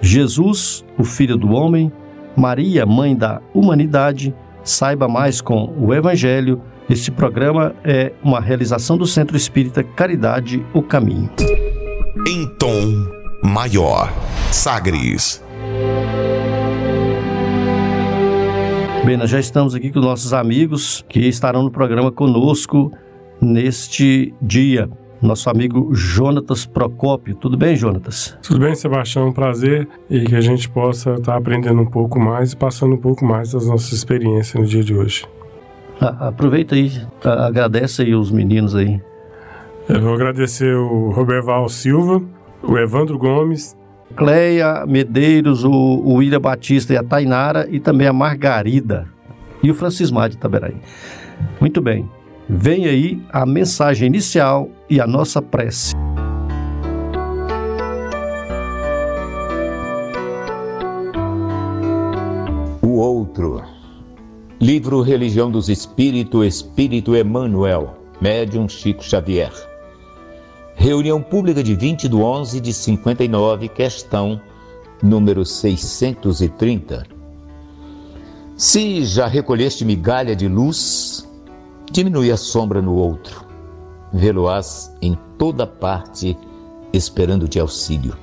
Jesus, o Filho do Homem, Maria, Mãe da Humanidade, saiba mais com o Evangelho. Este programa é uma realização do Centro Espírita Caridade, o Caminho. Em tom maior, Sagres. Bem, nós já estamos aqui com nossos amigos que estarão no programa conosco neste dia. Nosso amigo Jonatas Procópio. Tudo bem, Jonatas? Tudo bem, Sebastião. Um prazer e que a gente possa estar aprendendo um pouco mais e passando um pouco mais das nossas experiências no dia de hoje. Ah, aproveita aí, agradece aí os meninos aí. Eu vou agradecer o Roberval Silva, o Evandro Gomes, Cleia Medeiros, o, o William Batista e a Tainara e também a Margarida e o Francismar de Taberaí. Muito bem. Vem aí a mensagem inicial e a nossa prece. O outro. Livro Religião dos Espíritos, Espírito Emmanuel, Médium Chico Xavier. Reunião Pública de 20 de 11 de 59, questão número 630. Se já recolheste migalha de luz, diminui a sombra no outro. Vê-lo-ás em toda parte, esperando-te auxílio.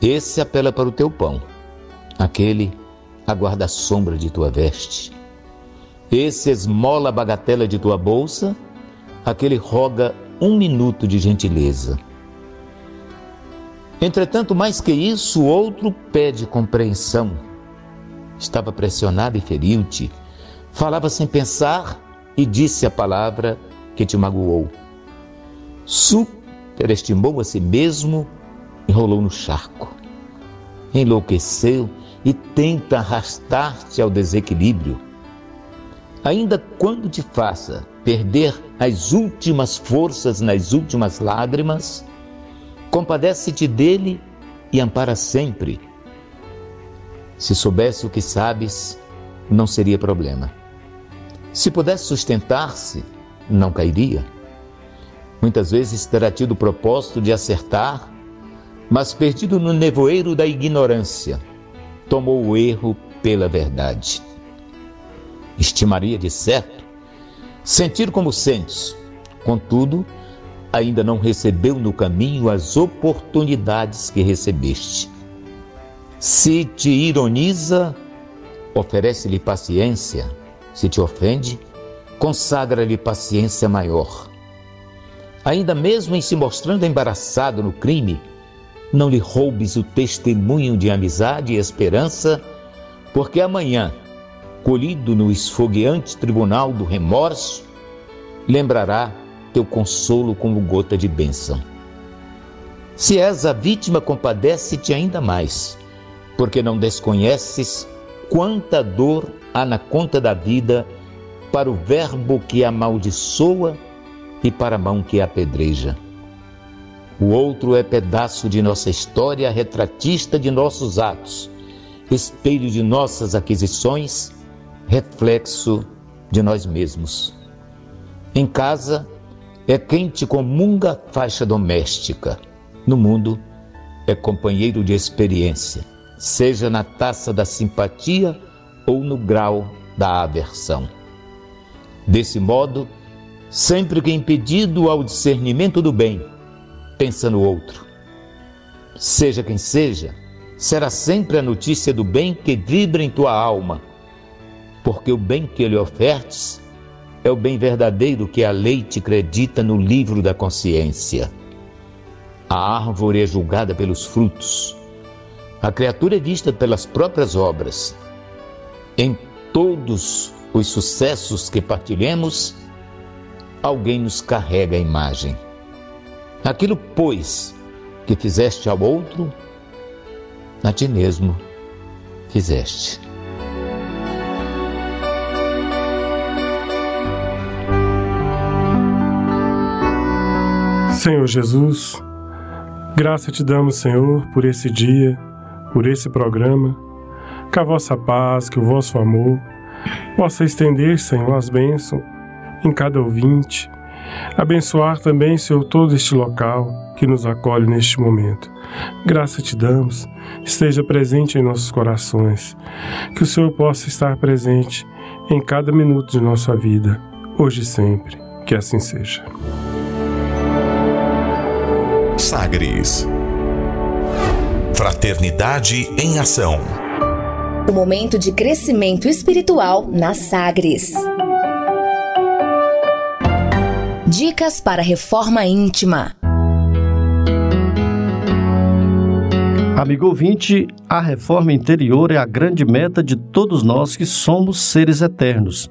Esse apela para o teu pão, aquele aguarda a sombra de tua veste. Esse esmola a bagatela de tua bolsa, aquele roga um minuto de gentileza. Entretanto, mais que isso, o outro pede compreensão. Estava pressionado e feriu-te, falava sem pensar e disse a palavra que te magoou. Superestimou a si mesmo e rolou no charco. Enlouqueceu e tenta arrastar-te ao desequilíbrio. Ainda quando te faça perder as últimas forças nas últimas lágrimas, compadece-te dele e ampara sempre. Se soubesse o que sabes, não seria problema. Se pudesse sustentar-se, não cairia. Muitas vezes terá tido o propósito de acertar, mas perdido no nevoeiro da ignorância, tomou o erro pela verdade. Estimaria de certo sentir como sentes. Contudo, ainda não recebeu no caminho as oportunidades que recebeste. Se te ironiza, oferece-lhe paciência. Se te ofende, consagra-lhe paciência maior. Ainda mesmo em se mostrando embaraçado no crime, não lhe roubes o testemunho de amizade e esperança, porque amanhã colhido no esfogueante tribunal do remorso, lembrará teu consolo como gota de bênção. Se és a vítima, compadece-te ainda mais, porque não desconheces quanta dor há na conta da vida para o verbo que amaldiçoa e para a mão que apedreja. O outro é pedaço de nossa história, retratista de nossos atos, espelho de nossas aquisições reflexo de nós mesmos. Em casa é quem te comunga faixa doméstica. No mundo é companheiro de experiência, seja na taça da simpatia ou no grau da aversão. Desse modo, sempre que impedido ao discernimento do bem, pensa no outro. Seja quem seja, será sempre a notícia do bem que vibra em tua alma, porque o bem que lhe ofertes é o bem verdadeiro que a lei te acredita no livro da consciência. A árvore é julgada pelos frutos, a criatura é vista pelas próprias obras. Em todos os sucessos que partilhemos, alguém nos carrega a imagem. Aquilo, pois, que fizeste ao outro, a ti mesmo fizeste. Senhor Jesus, graça te damos, Senhor, por esse dia, por esse programa, que a vossa paz, que o vosso amor possa estender, Senhor, as bênçãos em cada ouvinte. Abençoar também, Senhor, todo este local que nos acolhe neste momento. Graça te damos, esteja presente em nossos corações. Que o Senhor possa estar presente em cada minuto de nossa vida, hoje e sempre. Que assim seja. Sagres Fraternidade em Ação. O momento de crescimento espiritual na Sagres. Dicas para reforma íntima. Amigo ouvinte, a reforma interior é a grande meta de todos nós que somos seres eternos.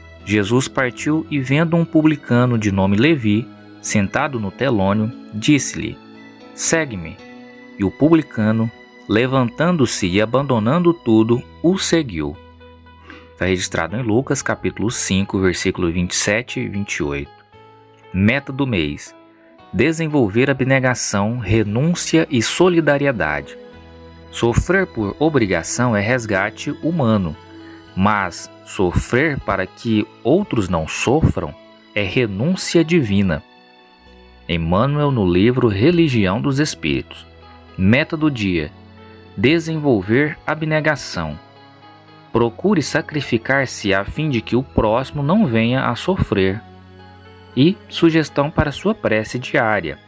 Jesus partiu e, vendo um publicano de nome Levi, sentado no telônio, disse-lhe: Segue-me. E o publicano, levantando-se e abandonando tudo, o seguiu. Está registrado em Lucas, capítulo 5, versículo 27 e 28. Meta do mês: desenvolver abnegação, renúncia e solidariedade. Sofrer por obrigação é resgate humano, mas sofrer para que outros não sofram é renúncia divina. Emmanuel no livro Religião dos Espíritos. Meta do dia: desenvolver abnegação. Procure sacrificar-se a fim de que o próximo não venha a sofrer. E sugestão para sua prece diária: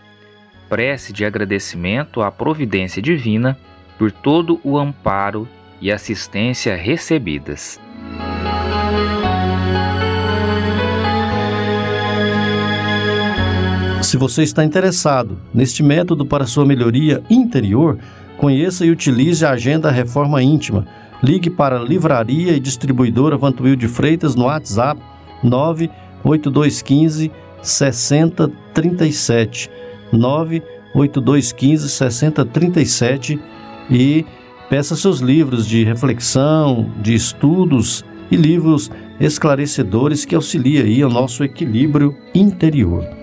prece de agradecimento à providência divina por todo o amparo e assistência recebidas. Se você está interessado neste método para sua melhoria interior, conheça e utilize a Agenda Reforma Íntima. Ligue para a Livraria e Distribuidora Vantuil de Freitas no WhatsApp 98215 6037 98215 6037 e peça seus livros de reflexão, de estudos e livros esclarecedores que auxiliem aí nosso equilíbrio interior.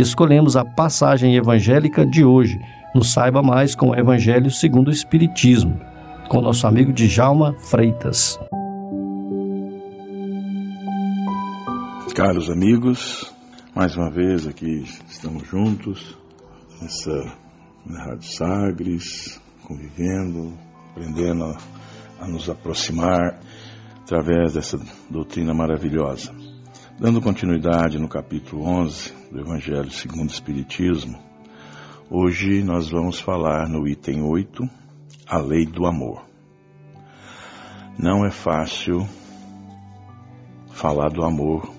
escolhemos a passagem evangélica de hoje. Nos saiba mais com o Evangelho segundo o Espiritismo, com nosso amigo Djalma Freitas. Caros amigos, mais uma vez aqui estamos juntos nessa Rádio Sagres, convivendo, aprendendo a, a nos aproximar através dessa doutrina maravilhosa. Dando continuidade no capítulo 11 do Evangelho segundo o Espiritismo, hoje nós vamos falar no item 8, a lei do amor. Não é fácil falar do amor.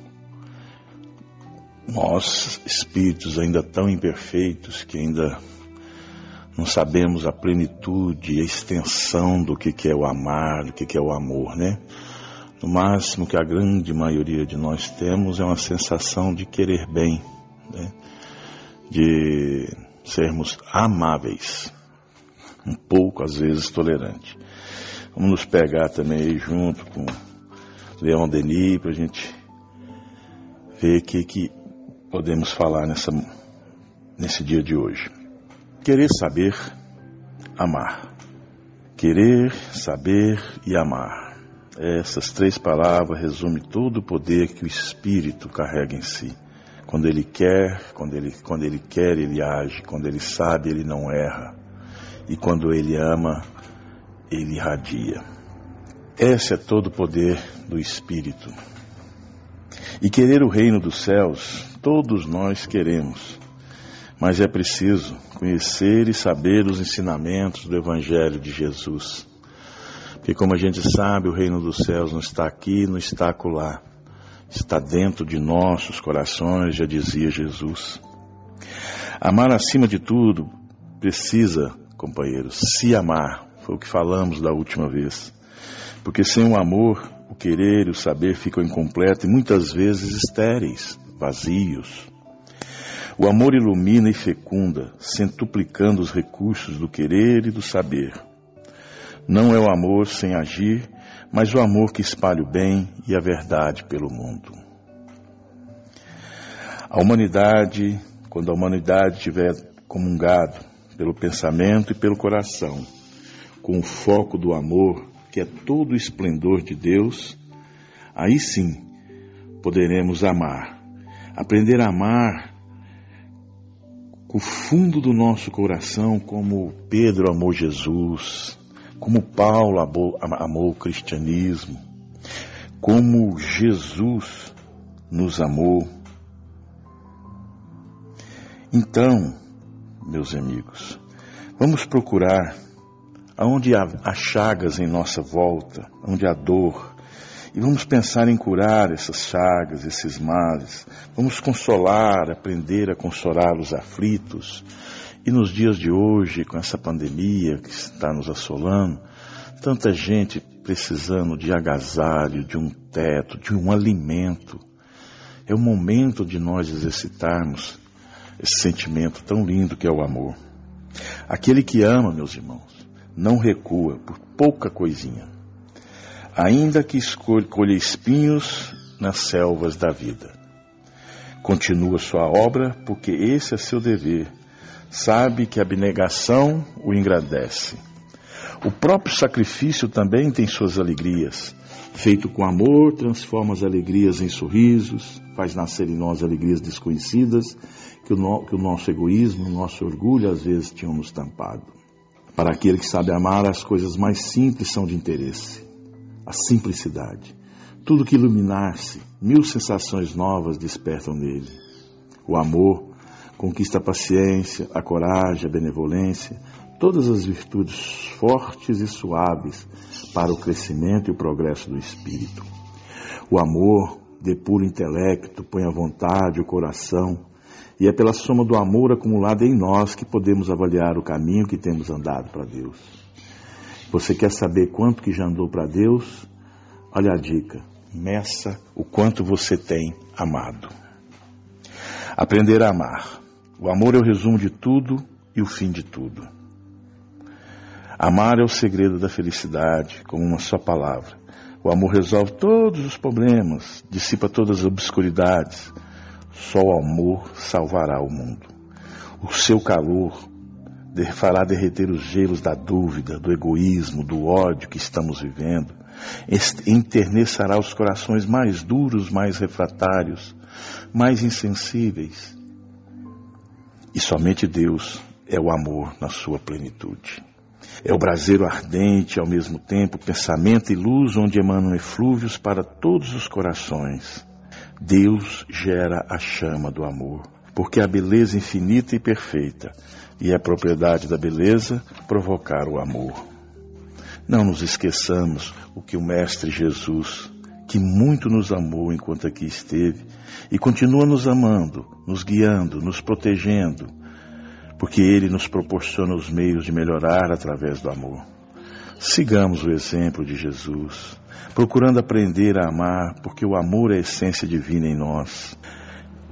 Nós, espíritos ainda tão imperfeitos, que ainda não sabemos a plenitude a extensão do que, é o amar, do que é o amor, né? No máximo que a grande maioria de nós temos é uma sensação de querer bem, né? de sermos amáveis, um pouco às vezes tolerante. Vamos nos pegar também aí junto com Leão Denis para a gente ver o que, que podemos falar nessa, nesse dia de hoje. Querer saber, amar. Querer, saber e amar. Essas três palavras resumem todo o poder que o Espírito carrega em si. Quando ele quer, quando ele, quando ele quer, ele age. Quando ele sabe, ele não erra. E quando ele ama, ele irradia. Esse é todo o poder do Espírito. E querer o reino dos céus, todos nós queremos. Mas é preciso conhecer e saber os ensinamentos do Evangelho de Jesus. Porque, como a gente sabe, o reino dos céus não está aqui, não está acolá. Está dentro de nossos corações, já dizia Jesus. Amar acima de tudo precisa, companheiros, se amar. Foi o que falamos da última vez. Porque sem o amor, o querer e o saber ficam incompletos e muitas vezes estéreis, vazios. O amor ilumina e fecunda, centuplicando os recursos do querer e do saber. Não é o amor sem agir, mas o amor que espalha o bem e a verdade pelo mundo. A humanidade, quando a humanidade tiver comungado pelo pensamento e pelo coração, com o foco do amor, que é todo o esplendor de Deus, aí sim poderemos amar. Aprender a amar com o fundo do nosso coração, como Pedro amou Jesus, como Paulo amou, amou o cristianismo, como Jesus nos amou. Então, meus amigos, vamos procurar aonde há, chagas em nossa volta, onde há dor, e vamos pensar em curar essas chagas, esses males. Vamos consolar, aprender a consolar os aflitos. E nos dias de hoje, com essa pandemia que está nos assolando, tanta gente precisando de agasalho, de um teto, de um alimento. É o momento de nós exercitarmos esse sentimento tão lindo que é o amor. Aquele que ama, meus irmãos, não recua por pouca coisinha ainda que colha espinhos nas selvas da vida. Continua sua obra, porque esse é seu dever. Sabe que a abnegação o engrandece. O próprio sacrifício também tem suas alegrias. Feito com amor, transforma as alegrias em sorrisos, faz nascer em nós alegrias desconhecidas que o, no, que o nosso egoísmo, o nosso orgulho às vezes tinham nos tampado. Para aquele que sabe amar, as coisas mais simples são de interesse a simplicidade. Tudo que iluminar-se, mil sensações novas despertam nele. O amor conquista a paciência, a coragem, a benevolência, todas as virtudes fortes e suaves para o crescimento e o progresso do espírito. O amor depura o intelecto, põe a vontade, o coração, e é pela soma do amor acumulado em nós que podemos avaliar o caminho que temos andado para Deus. Você quer saber quanto que já andou para Deus? Olha a dica. Meça o quanto você tem amado. Aprender a amar. O amor é o resumo de tudo e o fim de tudo. Amar é o segredo da felicidade, como uma só palavra. O amor resolve todos os problemas, dissipa todas as obscuridades. Só o amor salvará o mundo. O seu calor fará derreter os gelos da dúvida, do egoísmo, do ódio que estamos vivendo. Enternecerá os corações mais duros, mais refratários, mais insensíveis. E somente Deus é o amor na sua plenitude. É o braseiro ardente, ao mesmo tempo, pensamento e luz, onde emanam eflúvios para todos os corações. Deus gera a chama do amor, porque a beleza infinita e perfeita e é propriedade da beleza provocar o amor. Não nos esqueçamos o que o Mestre Jesus, que muito nos amou enquanto aqui esteve, e continua nos amando, nos guiando, nos protegendo, porque Ele nos proporciona os meios de melhorar através do amor. Sigamos o exemplo de Jesus, procurando aprender a amar, porque o amor é a essência divina em nós.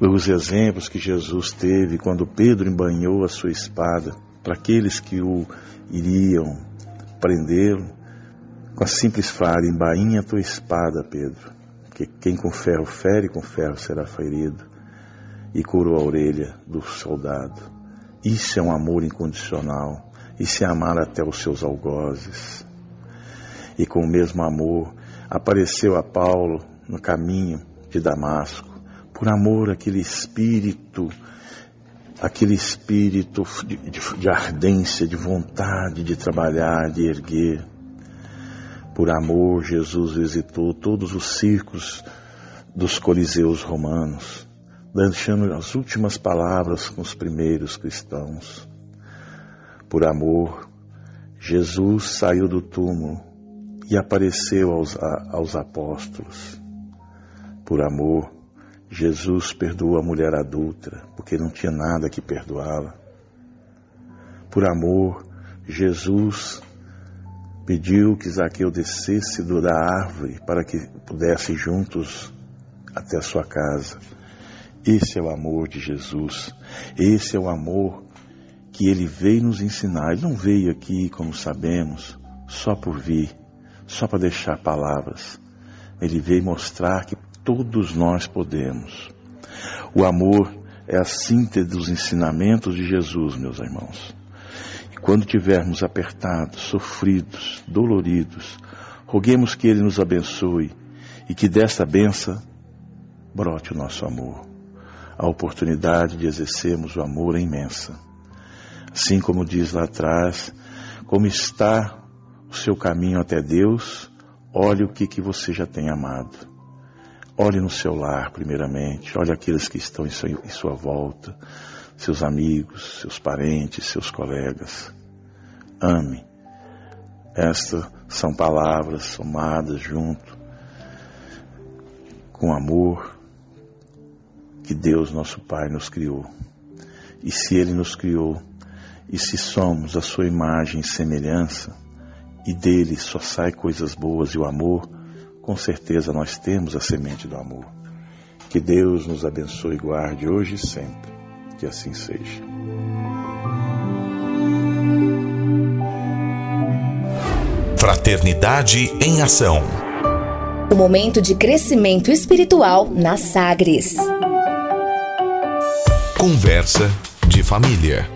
Os exemplos que Jesus teve quando Pedro embanhou a sua espada para aqueles que o iriam prendê-lo, com a simples frase: embainha tua espada, Pedro, que quem com ferro fere, com ferro será ferido, e curou a orelha do soldado. Isso é um amor incondicional. Isso é amar até os seus algozes. E com o mesmo amor apareceu a Paulo no caminho de Damasco, por amor àquele espírito, aquele espírito de, de, de ardência, de vontade de trabalhar, de erguer. Por amor, Jesus visitou todos os circos dos coliseus romanos deixando as últimas palavras com os primeiros cristãos. Por amor, Jesus saiu do túmulo e apareceu aos, aos apóstolos. Por amor, Jesus perdoou a mulher adulta, porque não tinha nada que perdoá-la. Por amor, Jesus pediu que Zaqueu descesse da árvore para que pudesse juntos até a sua casa. Esse é o amor de Jesus. Esse é o amor que ele veio nos ensinar. Ele não veio aqui, como sabemos, só por vir, só para deixar palavras. Ele veio mostrar que todos nós podemos. O amor é a síntese dos ensinamentos de Jesus, meus irmãos. Quando tivermos apertados, sofridos, doloridos, roguemos que Ele nos abençoe e que desta benção brote o nosso amor a oportunidade de exercermos o amor é imensa. Assim como diz lá atrás, como está o seu caminho até Deus, olhe o que, que você já tem amado. Olhe no seu lar, primeiramente, olhe aqueles que estão em sua volta, seus amigos, seus parentes, seus colegas. Ame. Estas são palavras somadas junto com amor, que Deus, nosso Pai, nos criou. E se Ele nos criou, e se somos a Sua imagem e semelhança, e dele só sai coisas boas e o amor, com certeza nós temos a semente do amor. Que Deus nos abençoe e guarde hoje e sempre. Que assim seja. Fraternidade em Ação. O momento de crescimento espiritual na Sagres. Conversa de família.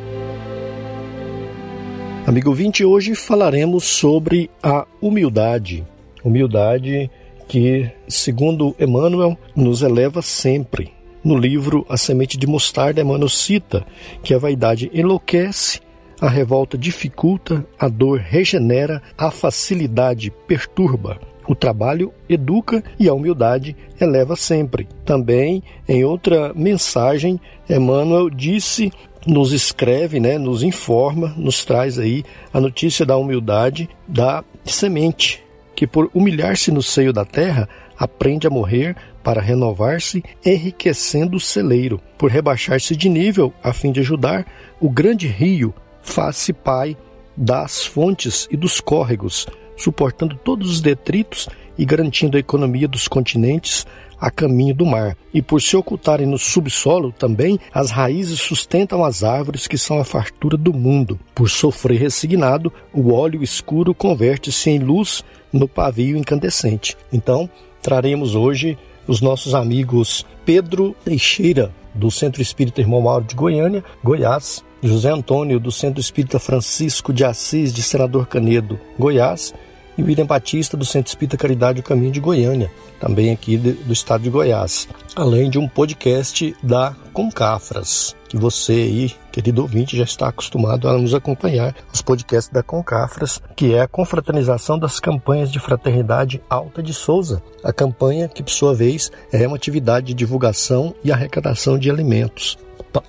Amigo ouvinte, hoje falaremos sobre a humildade. Humildade que, segundo Emmanuel, nos eleva sempre. No livro A Semente de Mostarda, Emmanuel cita que a vaidade enlouquece, a revolta dificulta, a dor regenera, a facilidade perturba. O trabalho educa e a humildade eleva sempre. Também, em outra mensagem, Emmanuel disse, nos escreve, né, nos informa, nos traz aí a notícia da humildade da semente, que por humilhar-se no seio da terra, aprende a morrer para renovar-se, enriquecendo o celeiro, por rebaixar-se de nível a fim de ajudar o grande rio, faz-se pai das fontes e dos córregos, suportando todos os detritos e garantindo a economia dos continentes a caminho do mar. E por se ocultarem no subsolo também, as raízes sustentam as árvores que são a fartura do mundo. Por sofrer resignado, o óleo escuro converte-se em luz no pavio incandescente. Então, traremos hoje os nossos amigos Pedro Teixeira, do Centro Espírita Irmão Mauro de Goiânia, Goiás, José Antônio, do Centro Espírita Francisco de Assis, de Senador Canedo, Goiás, e William Batista, do Centro Espírita Caridade o Caminho de Goiânia, também aqui do estado de Goiás, além de um podcast da Concafras, que você aí, querido ouvinte, já está acostumado a nos acompanhar, os podcasts da Concafras, que é a confraternização das campanhas de fraternidade Alta de Souza, a campanha que, por sua vez, é uma atividade de divulgação e arrecadação de alimentos,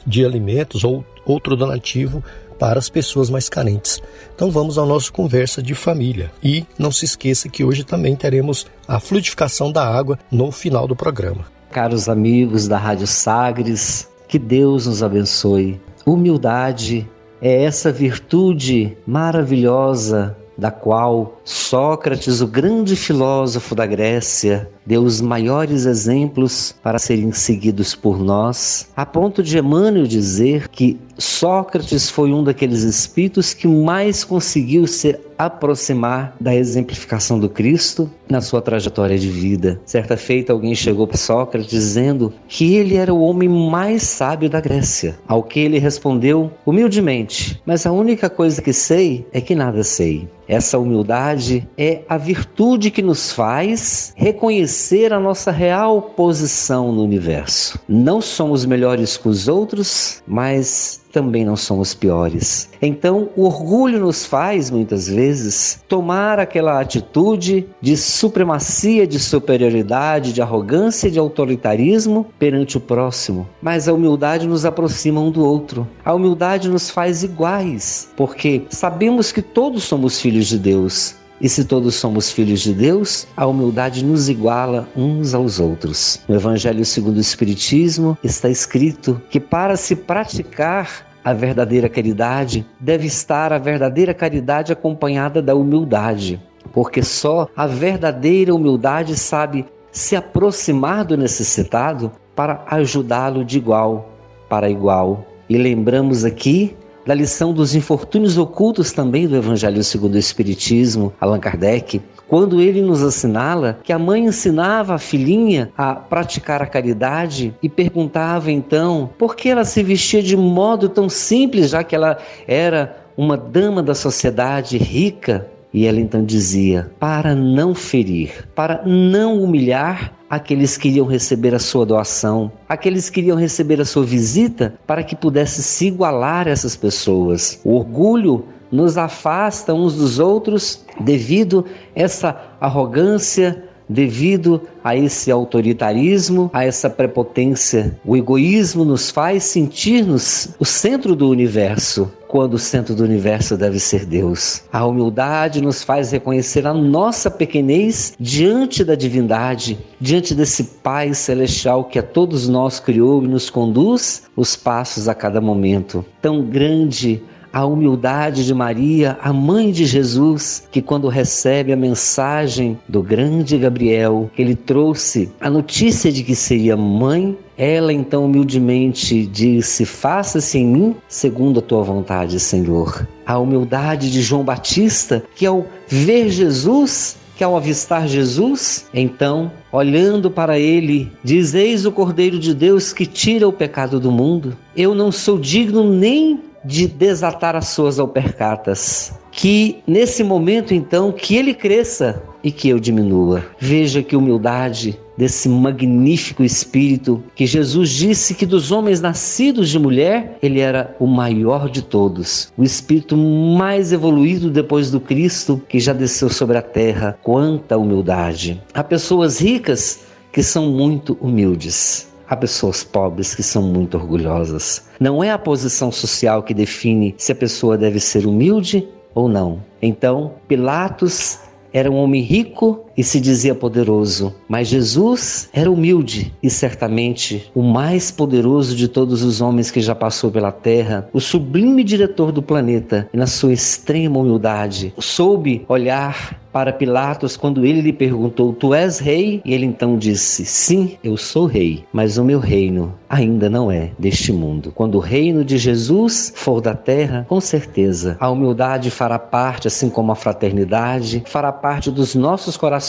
de alimentos ou outro donativo para as pessoas mais carentes. Então vamos ao nosso conversa de família. E não se esqueça que hoje também teremos a fluidificação da água no final do programa. Caros amigos da Rádio Sagres, que Deus nos abençoe. Humildade é essa virtude maravilhosa da qual Sócrates, o grande filósofo da Grécia, deu os maiores exemplos para serem seguidos por nós, a ponto de Emmanuel dizer que Sócrates foi um daqueles espíritos que mais conseguiu se aproximar da exemplificação do Cristo na sua trajetória de vida. Certa feita, alguém chegou para Sócrates dizendo que ele era o homem mais sábio da Grécia. Ao que ele respondeu humildemente: Mas a única coisa que sei é que nada sei. Essa humildade é a virtude que nos faz reconhecer a nossa real posição no universo. Não somos melhores que os outros, mas também não somos piores. Então, o orgulho nos faz, muitas vezes, tomar aquela atitude de supremacia, de superioridade, de arrogância, de autoritarismo perante o próximo. Mas a humildade nos aproxima um do outro. A humildade nos faz iguais, porque sabemos que todos somos filhos de Deus. E se todos somos filhos de Deus, a humildade nos iguala uns aos outros. No Evangelho segundo o Espiritismo está escrito que para se praticar a verdadeira caridade, deve estar a verdadeira caridade acompanhada da humildade, porque só a verdadeira humildade sabe se aproximar do necessitado para ajudá-lo de igual para igual. E lembramos aqui da lição dos infortúnios ocultos também do Evangelho segundo o Espiritismo, Allan Kardec, quando ele nos assinala que a mãe ensinava a filhinha a praticar a caridade e perguntava então por que ela se vestia de modo tão simples, já que ela era uma dama da sociedade rica. E ela então dizia: para não ferir, para não humilhar aqueles que iriam receber a sua doação, aqueles que iriam receber a sua visita, para que pudesse se igualar a essas pessoas. O orgulho nos afasta uns dos outros devido a essa arrogância, devido a esse autoritarismo, a essa prepotência. O egoísmo nos faz sentir-nos o centro do universo, quando o centro do universo deve ser Deus. A humildade nos faz reconhecer a nossa pequenez diante da divindade, diante desse Pai celestial que a todos nós criou e nos conduz os passos a cada momento. Tão grande a humildade de Maria, a mãe de Jesus, que quando recebe a mensagem do grande Gabriel, que ele trouxe a notícia de que seria mãe, ela então humildemente disse: Faça-se em mim segundo a tua vontade, Senhor. A humildade de João Batista, que ao ver Jesus, que ao avistar Jesus, então, olhando para ele, diz: Eis o Cordeiro de Deus que tira o pecado do mundo. Eu não sou digno nem de desatar as suas alpercatas. Que nesse momento, então, que ele cresça e que eu diminua. Veja que humildade desse magnífico espírito que Jesus disse que dos homens nascidos de mulher, ele era o maior de todos, o espírito mais evoluído depois do Cristo que já desceu sobre a terra. Quanta humildade! Há pessoas ricas que são muito humildes. Há pessoas pobres que são muito orgulhosas. Não é a posição social que define se a pessoa deve ser humilde ou não. Então, Pilatos era um homem rico e se dizia poderoso, mas Jesus era humilde e certamente o mais poderoso de todos os homens que já passou pela terra, o sublime diretor do planeta, e na sua extrema humildade, soube olhar para Pilatos quando ele lhe perguntou: Tu és rei? E ele então disse: Sim, eu sou rei, mas o meu reino ainda não é deste mundo. Quando o reino de Jesus for da terra, com certeza a humildade fará parte, assim como a fraternidade, fará parte dos nossos corações,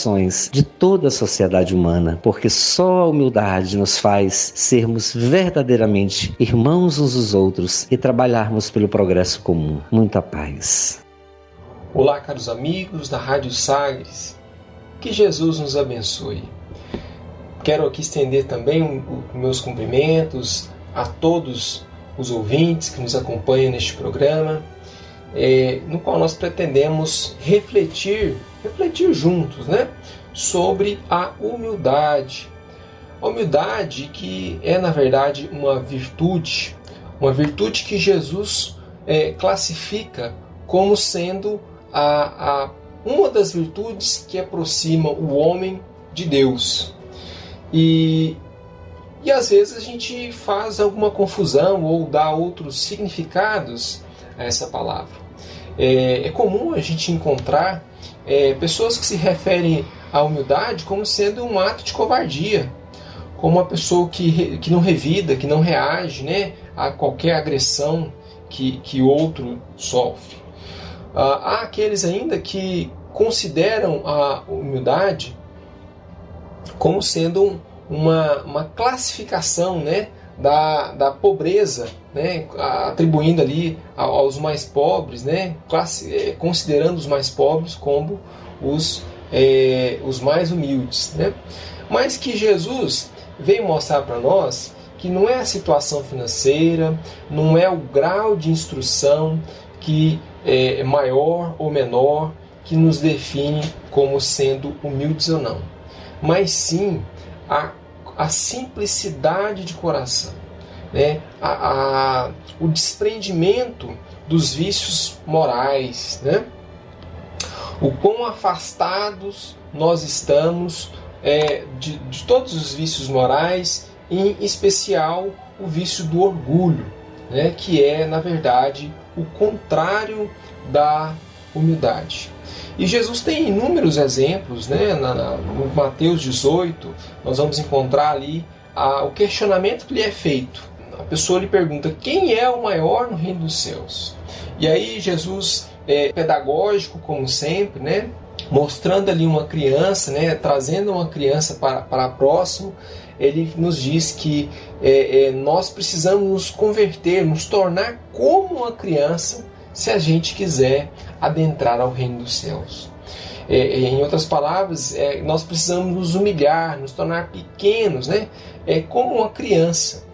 de toda a sociedade humana, porque só a humildade nos faz sermos verdadeiramente irmãos uns dos outros e trabalharmos pelo progresso comum. Muita paz. Olá, caros amigos da Rádio Sagres. Que Jesus nos abençoe. Quero aqui estender também meus cumprimentos a todos os ouvintes que nos acompanham neste programa, é, no qual nós pretendemos refletir, refletir juntos, né, sobre a humildade. A humildade que é na verdade uma virtude, uma virtude que Jesus é, classifica como sendo a, a uma das virtudes que aproxima o homem de Deus. E E às vezes a gente faz alguma confusão ou dá outros significados a essa palavra. É, é comum a gente encontrar é, pessoas que se referem à humildade como sendo um ato de covardia, como uma pessoa que, que não revida, que não reage né, a qualquer agressão que, que outro sofre. Ah, há aqueles ainda que consideram a humildade como sendo uma, uma classificação né, da, da pobreza, né, atribuindo ali aos mais pobres, né, classe, é, considerando os mais pobres como os, é, os mais humildes. Né? Mas que Jesus veio mostrar para nós que não é a situação financeira, não é o grau de instrução que é maior ou menor que nos define como sendo humildes ou não, mas sim a, a simplicidade de coração, né? a, a, o desprendimento dos vícios morais, né? o quão afastados nós estamos é, de, de todos os vícios morais, em especial o vício do orgulho, né? que é, na verdade, o contrário da humildade. E Jesus tem inúmeros exemplos, né? Na, na, no Mateus 18, nós vamos encontrar ali a, o questionamento que lhe é feito. A pessoa lhe pergunta: quem é o maior no reino dos céus? E aí Jesus é pedagógico, como sempre, né? Mostrando ali uma criança, né? Trazendo uma criança para, para próximo, ele nos diz que é, é, nós precisamos nos converter, nos tornar como uma criança se a gente quiser adentrar ao reino dos céus. É, é, em outras palavras, é, nós precisamos nos humilhar, nos tornar pequenos, né? É como uma criança.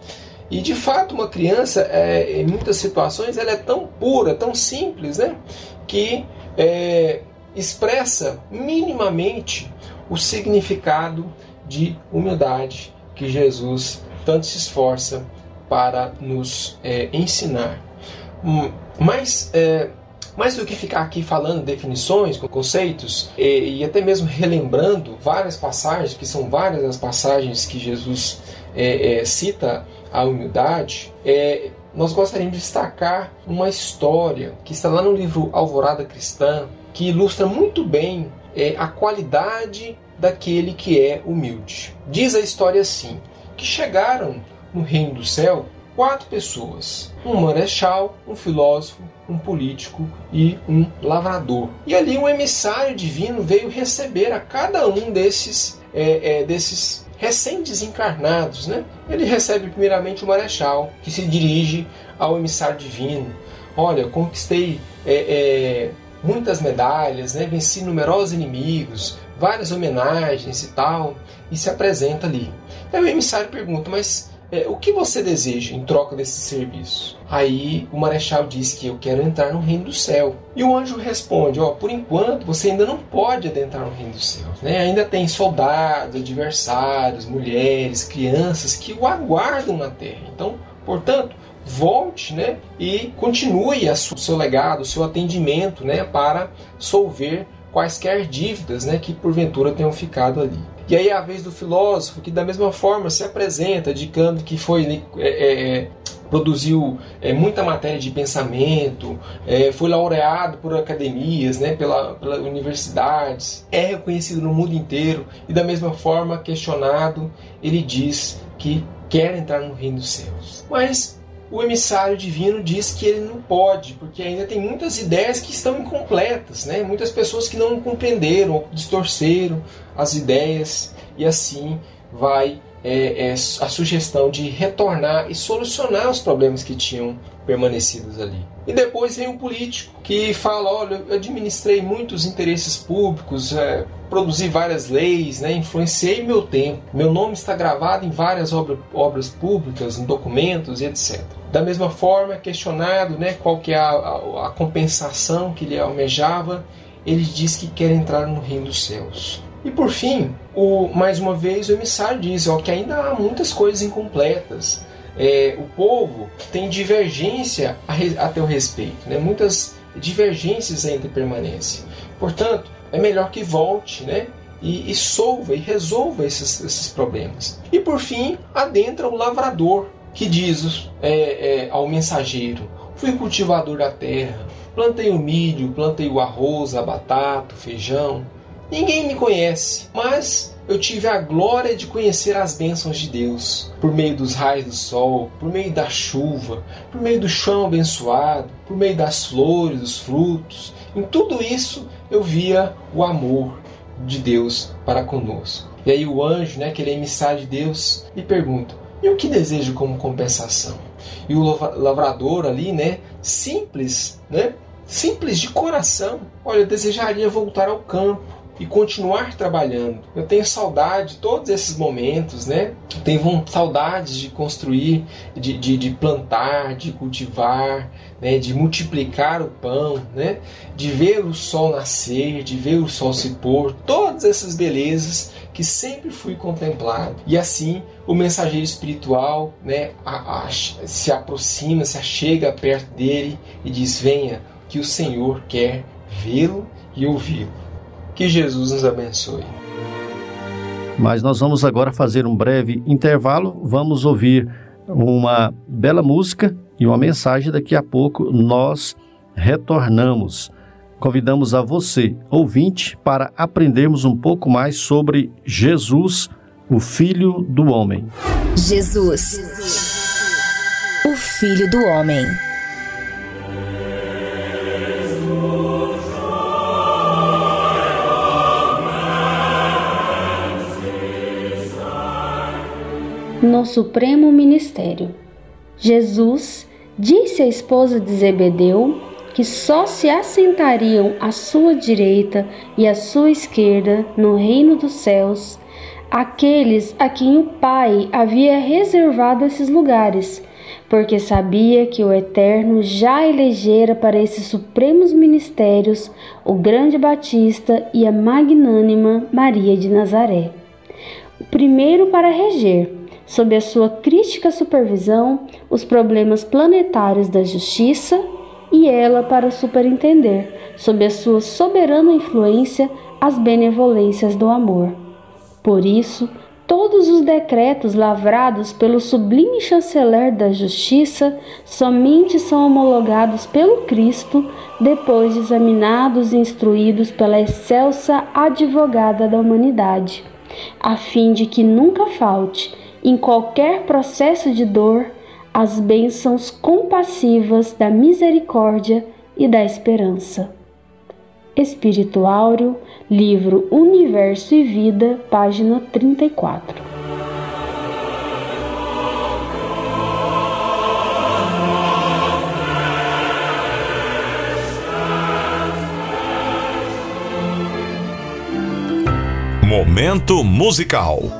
E de fato, uma criança, é, em muitas situações, ela é tão pura, tão simples, né? Que é, expressa minimamente o significado de humildade que Jesus tanto se esforça para nos é, ensinar. Hum, mas, é, mais do que ficar aqui falando definições, conceitos e, e, até mesmo relembrando várias passagens, que são várias as passagens que Jesus é, é, cita a humildade, é, nós gostaríamos de destacar uma história que está lá no livro Alvorada Cristã, que ilustra muito bem é, a qualidade daquele que é humilde. Diz a história assim: que chegaram no reino do céu quatro pessoas: um marechal, um filósofo, um político e um lavrador. E ali um emissário divino veio receber a cada um desses, é, é, desses recém-desencarnados. Né? Ele recebe primeiramente o marechal, que se dirige ao emissário divino. Olha, conquistei é, é muitas medalhas, né? venci numerosos inimigos, várias homenagens e tal, e se apresenta ali. Aí o emissário pergunta, mas é, o que você deseja em troca desse serviço? Aí o marechal diz que eu quero entrar no reino do céu. E o anjo responde: ó, por enquanto você ainda não pode adentrar no reino dos céus. Né? Ainda tem soldados, adversários, mulheres, crianças que o aguardam na terra. Então, portanto, volte né, e continue o seu legado, o seu atendimento né, para solver quaisquer dívidas né, que porventura tenham ficado ali. E aí é a vez do filósofo, que da mesma forma se apresenta, indicando que foi é, é, é, produziu é, muita matéria de pensamento, é, foi laureado por academias, né, pela, pelas universidades, é reconhecido no mundo inteiro e da mesma forma questionado, ele diz que quer entrar no reino dos céus. Mas o emissário divino diz que ele não pode, porque ainda tem muitas ideias que estão incompletas, né? muitas pessoas que não compreenderam distorceram as ideias, e assim vai é, é, a sugestão de retornar e solucionar os problemas que tinham permanecidos ali. E depois vem um político que fala: olha, eu administrei muitos interesses públicos, é, produzi várias leis, né, influenciei meu tempo. Meu nome está gravado em várias obra, obras públicas, em documentos e etc. Da mesma forma, questionado né, qual que é a, a, a compensação que ele almejava, ele diz que quer entrar no reino dos céus. E por fim, o, mais uma vez, o emissário diz ó, que ainda há muitas coisas incompletas. É, o povo tem divergência a, a teu respeito, né? muitas divergências entre permanência. Portanto, é melhor que volte né? e, e solva e resolva esses, esses problemas. E por fim, adentra o lavrador, que diz é, é, ao mensageiro: Fui cultivador da terra, plantei o milho, plantei o arroz, a batata, o feijão. Ninguém me conhece, mas eu tive a glória de conhecer as bênçãos de Deus, por meio dos raios do sol, por meio da chuva, por meio do chão abençoado, por meio das flores, dos frutos. Em tudo isso eu via o amor de Deus para conosco. E aí o anjo, né, que ele é emissário de Deus, lhe pergunta: "E o que desejo como compensação?" E o lavrador ali, né, simples, né, simples de coração, olha, desejaria voltar ao campo e continuar trabalhando. Eu tenho saudade de todos esses momentos, né? Tenho saudade de construir, de, de, de, plantar, de cultivar, né? de multiplicar o pão, né? de ver o sol nascer, de ver o sol se pôr, todas essas belezas que sempre fui contemplado. E assim o mensageiro espiritual né? A, a, se aproxima, se achega perto dele e diz: Venha, que o Senhor quer vê-lo e ouvi-lo. Que Jesus nos abençoe. Mas nós vamos agora fazer um breve intervalo. Vamos ouvir uma bela música e uma mensagem. Daqui a pouco nós retornamos. Convidamos a você, ouvinte, para aprendermos um pouco mais sobre Jesus, o Filho do Homem. Jesus, o Filho do Homem. No supremo ministério. Jesus disse à esposa de Zebedeu que só se assentariam à sua direita e à sua esquerda no reino dos céus aqueles a quem o Pai havia reservado esses lugares, porque sabia que o Eterno já elegera para esses supremos ministérios o grande Batista e a magnânima Maria de Nazaré. O primeiro para reger, sob a sua crítica supervisão, os problemas planetários da justiça e ela para superintender, sob a sua soberana influência, as benevolências do amor. Por isso, todos os decretos lavrados pelo sublime chanceler da justiça somente são homologados pelo Cristo depois de examinados e instruídos pela excelsa advogada da humanidade, a fim de que nunca falte em qualquer processo de dor, as bênçãos compassivas da misericórdia e da esperança. Espirituário, livro Universo e Vida, página 34. Momento musical.